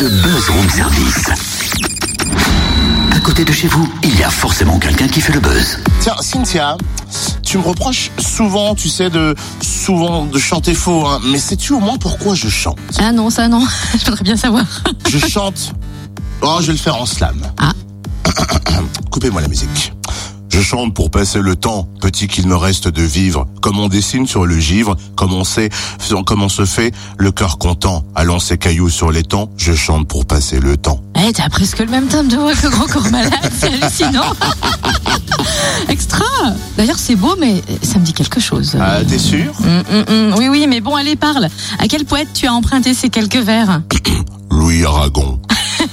le buzz room service. À côté de chez vous, il y a forcément quelqu'un qui fait le buzz. Tiens, Cynthia, tu me reproches souvent, tu sais, de souvent de chanter faux, hein, mais sais-tu au moins pourquoi je chante? Ah non, ça non, je voudrais bien savoir. Je chante. Oh, je vais le faire en slam. Ah. Coupez-moi la musique. Je chante pour passer le temps, petit qu'il me reste de vivre, comme on dessine sur le givre, comme on sait, comme on se fait, le cœur content. Allons ces cailloux sur les temps, je chante pour passer le temps. Eh, t'as presque le même timbre de voix que Grand Corps Malade, c'est hallucinant. Extra. D'ailleurs, c'est beau, mais ça me dit quelque chose. Ah, t'es sûr? Hum, hum, hum. Oui, oui, mais bon, allez, parle. À quel poète tu as emprunté ces quelques vers? Louis Aragon.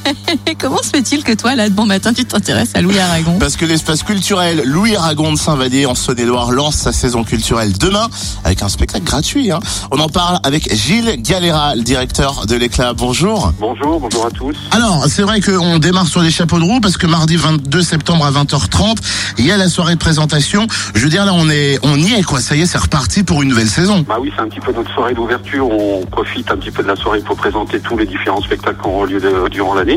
Comment se fait-il que toi, là, de bon matin, tu t'intéresses à Louis Aragon? Parce que l'espace culturel Louis Aragon de Saint-Vallier en Saône-et-Loire lance sa saison culturelle demain avec un spectacle gratuit. hein. On en parle avec Gilles Galera, le directeur de l'éclat. Bonjour. Bonjour, bonjour à tous. Alors, c'est vrai qu'on démarre sur les chapeaux de roue parce que mardi 22 septembre à 20h30, il y a la soirée de présentation. Je veux dire, là, on est, on y est, quoi. Ça y est, c'est reparti pour une nouvelle saison. Bah oui, c'est un petit peu notre soirée d'ouverture. On profite un petit peu de la soirée pour présenter tous les différents spectacles qui auront lieu de- durant l'année.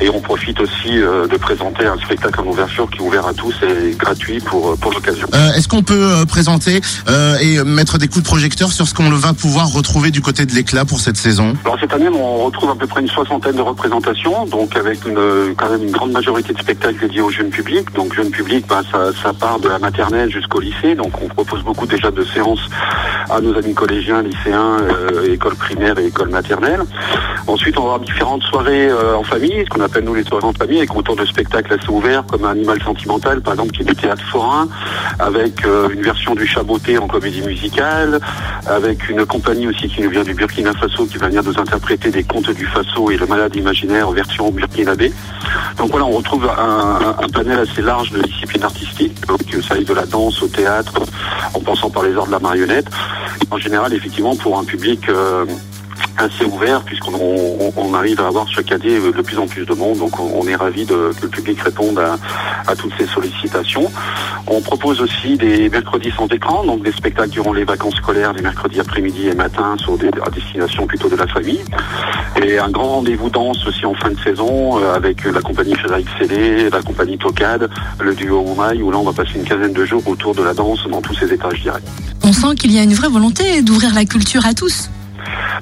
Et on profite aussi euh, de présenter un spectacle en ouverture qui est ouvert à tous et gratuit pour, euh, pour l'occasion. Euh, Est-ce qu'on peut présenter euh, et mettre des coups de projecteur sur ce qu'on va pouvoir retrouver du côté de l'éclat pour cette saison? Alors cette année, on retrouve à peu près une soixantaine de représentations, donc avec une, quand même une grande majorité de spectacles dédiés au jeune public. Donc jeune public, bah, ça, ça part de la maternelle jusqu'au lycée. Donc on propose beaucoup déjà de séances à nos amis collégiens, lycéens, euh, écoles primaires et écoles maternelles. Ensuite, on va avoir différentes soirées euh, en famille, ce qu'on appelle nous les soirées en famille, avec autour de spectacles assez ouverts comme Animal Sentimental, par exemple, qui est du théâtre forain, avec euh, une version du Chaboté en comédie musicale, avec une compagnie aussi qui nous vient du Burkina Faso, qui va venir nous interpréter des contes du Faso et le malade imaginaire en version burkinabé. Donc voilà, on retrouve un, panel assez large de disciplines artistiques, donc euh, ça aille de la danse au théâtre, en passant par les arts de la marionnette. En général, effectivement, pour un public assez ouvert puisqu'on on, on arrive à avoir chaque année de plus en plus de monde donc on, est ravi de, que le public réponde à, toutes ces sollicitations. On propose aussi des mercredis sans écran donc des spectacles durant les vacances scolaires les mercredis après-midi et matin à destination plutôt de la famille et un grand rendez-vous danse aussi en fin de saison euh, avec la compagnie Frédéric Célé, la compagnie Tocade, le duo Oumaï où là on va passer une quinzaine de jours autour de la danse dans tous ses étages directs. On sent qu'il y a une vraie volonté d'ouvrir la culture à tous.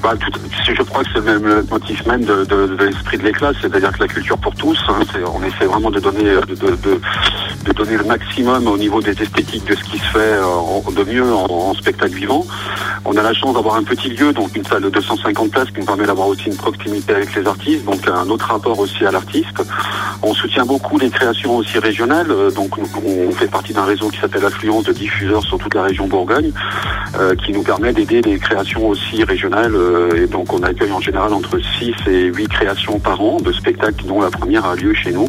Bah, tout- je crois que c'est même le motif même de, l'esprit de l'éclat, c'est-à-dire que la culture pour tous, hein, on essaie vraiment de donner, de, de- donner le maximum au niveau des esthétiques de ce qui se fait euh, de mieux en, spectacle vivant. On a la chance d'avoir un petit lieu, donc une salle de 250 places qui nous permet d'avoir aussi une proximité avec les artistes, donc un autre rapport aussi à l'artiste. On soutient beaucoup les créations aussi régionales, euh, donc on, fait partie d'un réseau qui s'appelle Affluence de diffuseurs sur toute la région Bourgogne euh, qui nous permet d'aider les créations aussi régionales. et donc on accueille en général entre 6 et 8 créations par an de spectacles dont la première a lieu chez nous.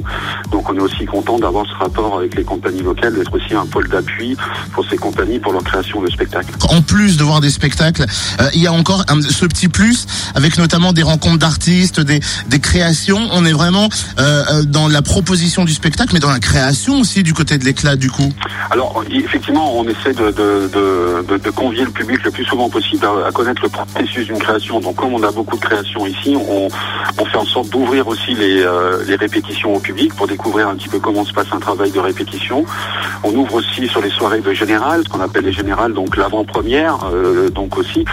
Donc on est aussi content d'avoir ce rapport avec les compagnies locales, d'être aussi un pôle d'appui pour ces compagnies pour leur création de spectacles. En plus de voir des spectacles, euh, il y a encore un- ce petit plus avec notamment des rencontres d'artistes, des, des créations. On est vraiment euh, euh, dans la proposition du spectacle, mais dans la création aussi du côté de l'éclat du coup. Alors effectivement, on essaie de, de, de, de- de convier le public le plus souvent possible à, à connaître le processus d'une création. Donc comme on a beaucoup de créations ici, on, on fait en sorte d'ouvrir aussi les, euh, les répétitions au public pour découvrir un petit peu comment se passe un travail de répétition. On ouvre aussi sur les soirées de général, ce qu'on appelle les générales, donc l'avant-première, euh, donc aussi.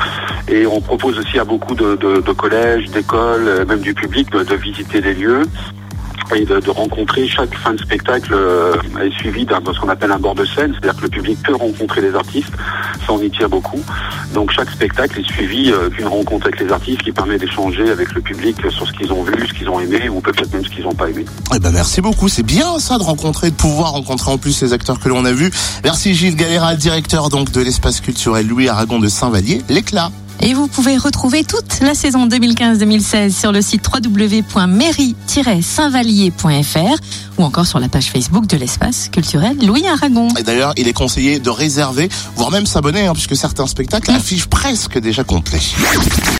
Et on propose aussi à beaucoup de, collèges, d'écoles, euh, même du public, de visiter les lieux de, rencontrer chaque fin de spectacle euh, est suivi d'un ce qu'on appelle un bord de scène, c'est-à-dire que le public peut rencontrer les artistes, ça on y tire beaucoup. Donc chaque spectacle est suivi euh, d'une rencontre avec les artistes qui permet d'échanger avec le public sur ce qu'ils ont vu, ce qu'ils ont aimé ou peut-être même ce qu'ils n'ont pas aimé. Eh ben merci beaucoup, c'est bien ça de rencontrer, de pouvoir rencontrer en plus les acteurs que l'on a vus. Merci Gilles Galera, directeur donc de l'espace culturel Louis Aragon de Saint-Vallier, l'éclat. Et vous pouvez retrouver toute la saison 2015-2016 sur le site www.mairie-saintvallier.fr ou encore sur la page Facebook de l'espace culturel Louis Aragon. Et d'ailleurs, il est conseillé de réserver, voire même s'abonner, hein, puisque certains spectacles affichent presque déjà complets.